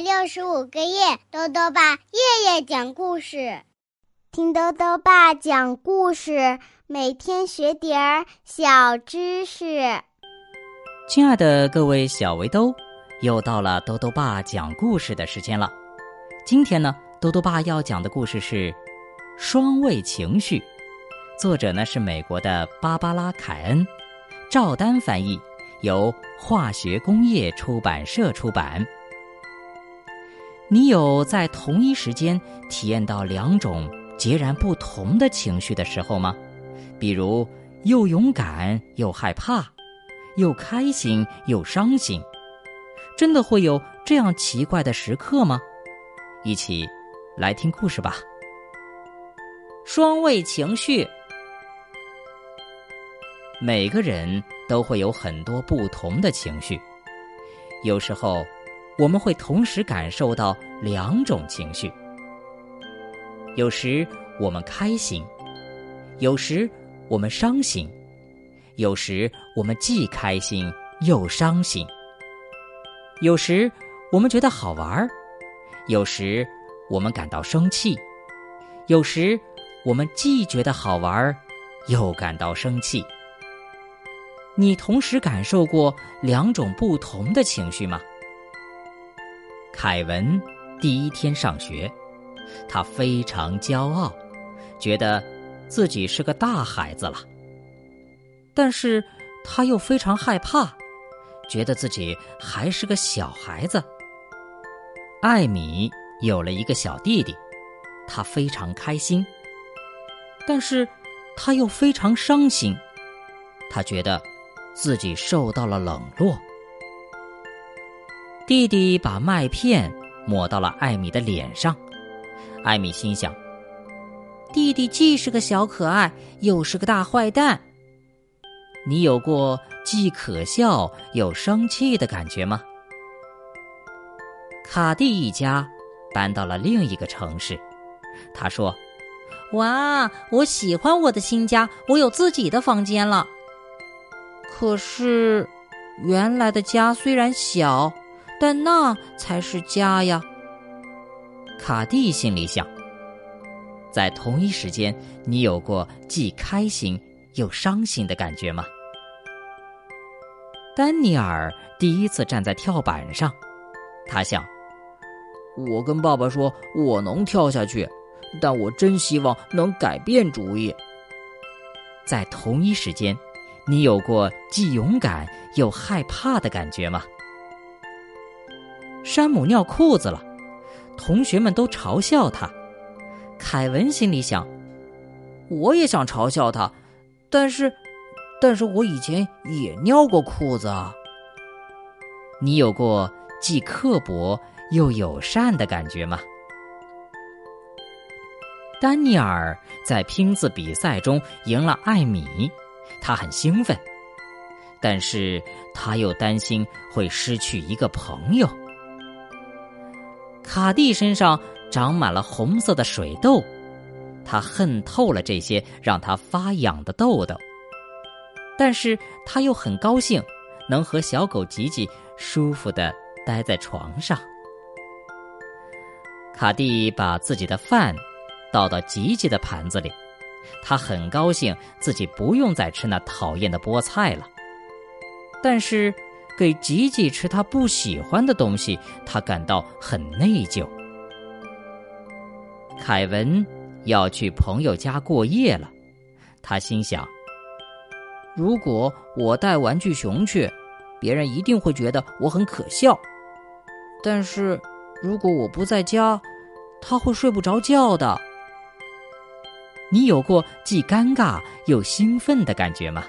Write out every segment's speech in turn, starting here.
六十五个夜，豆豆爸夜夜讲故事，听豆豆爸讲故事，每天学点儿小知识。亲爱的各位小围兜，又到了豆豆爸讲故事的时间了。今天呢，豆豆爸要讲的故事是《双位情绪》，作者呢是美国的芭芭拉·凯恩，赵丹翻译，由化学工业出版社出版。你有在同一时间体验到两种截然不同的情绪的时候吗？比如又勇敢又害怕，又开心又伤心，真的会有这样奇怪的时刻吗？一起来听故事吧。双位情绪，每个人都会有很多不同的情绪，有时候。我们会同时感受到两种情绪，有时我们开心，有时我们伤心，有时我们既开心又伤心，有时我们觉得好玩，有时我们感到生气，有时我们既觉得好玩又感到生气。你同时感受过两种不同的情绪吗？凯文第一天上学，他非常骄傲，觉得自己是个大孩子了。但是他又非常害怕，觉得自己还是个小孩子。艾米有了一个小弟弟，他非常开心，但是他又非常伤心，他觉得自己受到了冷落。弟弟把麦片抹到了艾米的脸上，艾米心想：“弟弟既是个小可爱，又是个大坏蛋。”你有过既可笑又生气的感觉吗？卡蒂一家搬到了另一个城市，他说：“哇，我喜欢我的新家，我有自己的房间了。可是，原来的家虽然小。”但那才是家呀！卡蒂心里想。在同一时间，你有过既开心又伤心的感觉吗？丹尼尔第一次站在跳板上，他想：我跟爸爸说我能跳下去，但我真希望能改变主意。在同一时间，你有过既勇敢又害怕的感觉吗？山姆尿裤子了，同学们都嘲笑他。凯文心里想：“我也想嘲笑他，但是，但是我以前也尿过裤子啊。”你有过既刻薄又友善的感觉吗？丹尼尔在拼字比赛中赢了艾米，他很兴奋，但是他又担心会失去一个朋友。卡蒂身上长满了红色的水痘，他恨透了这些让他发痒的痘痘。但是他又很高兴，能和小狗吉吉舒服的待在床上。卡蒂把自己的饭倒到吉吉的盘子里，他很高兴自己不用再吃那讨厌的菠菜了。但是。给吉吉吃他不喜欢的东西，他感到很内疚。凯文要去朋友家过夜了，他心想：如果我带玩具熊去，别人一定会觉得我很可笑；但是如果我不在家，他会睡不着觉的。你有过既尴尬又兴奋的感觉吗？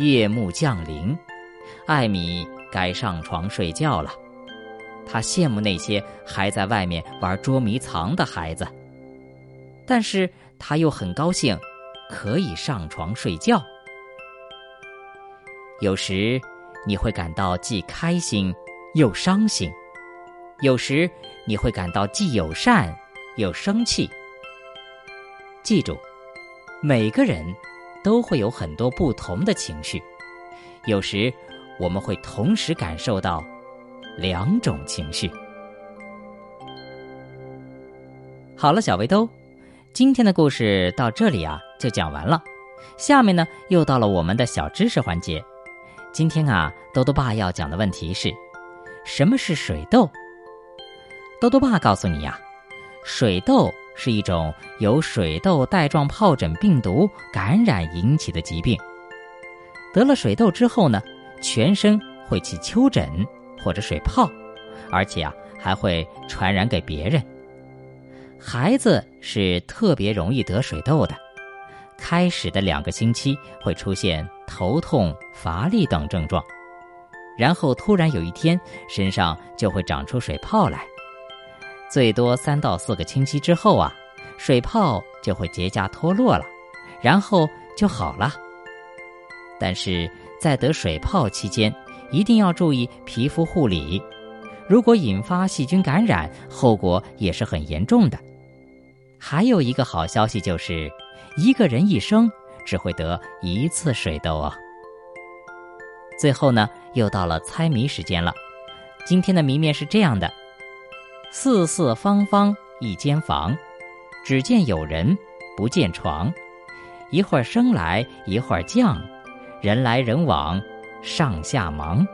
夜幕降临，艾米该上床睡觉了。她羡慕那些还在外面玩捉迷藏的孩子，但是她又很高兴可以上床睡觉。有时你会感到既开心又伤心，有时你会感到既友善又生气。记住，每个人。都会有很多不同的情绪，有时我们会同时感受到两种情绪。好了，小围兜，今天的故事到这里啊就讲完了。下面呢又到了我们的小知识环节。今天啊，豆豆爸要讲的问题是：什么是水痘？豆豆爸告诉你呀，水痘是一种由水痘带状疱疹病毒感染引起的疾病。得了水痘之后呢，全身会起丘疹或者水泡，而且啊还会传染给别人。孩子是特别容易得水痘的，开始的两个星期会出现头痛、乏力等症状，然后突然有一天身上就会长出水泡来，最多三到四个星期之后啊，水泡就会结痂脱落了，然后就好了。但是在得水泡期间，一定要注意皮肤护理，如果引发细菌感染，后果也是很严重的。还有一个好消息就是，一个人一生只会得一次水痘哦。最后呢，又到了猜谜时间了。今天的谜面是这样的：四四方方一间房，只见有人不见床，一会儿升来一会儿降，人来人往，上下忙。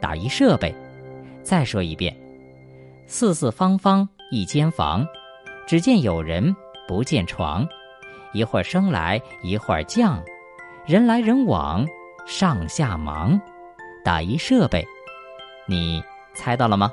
打一设备。再说一遍：四四方方一间房。只见有人不见床，一会儿升来一会儿降，人来人往，上下忙。打一设备，你猜到了吗？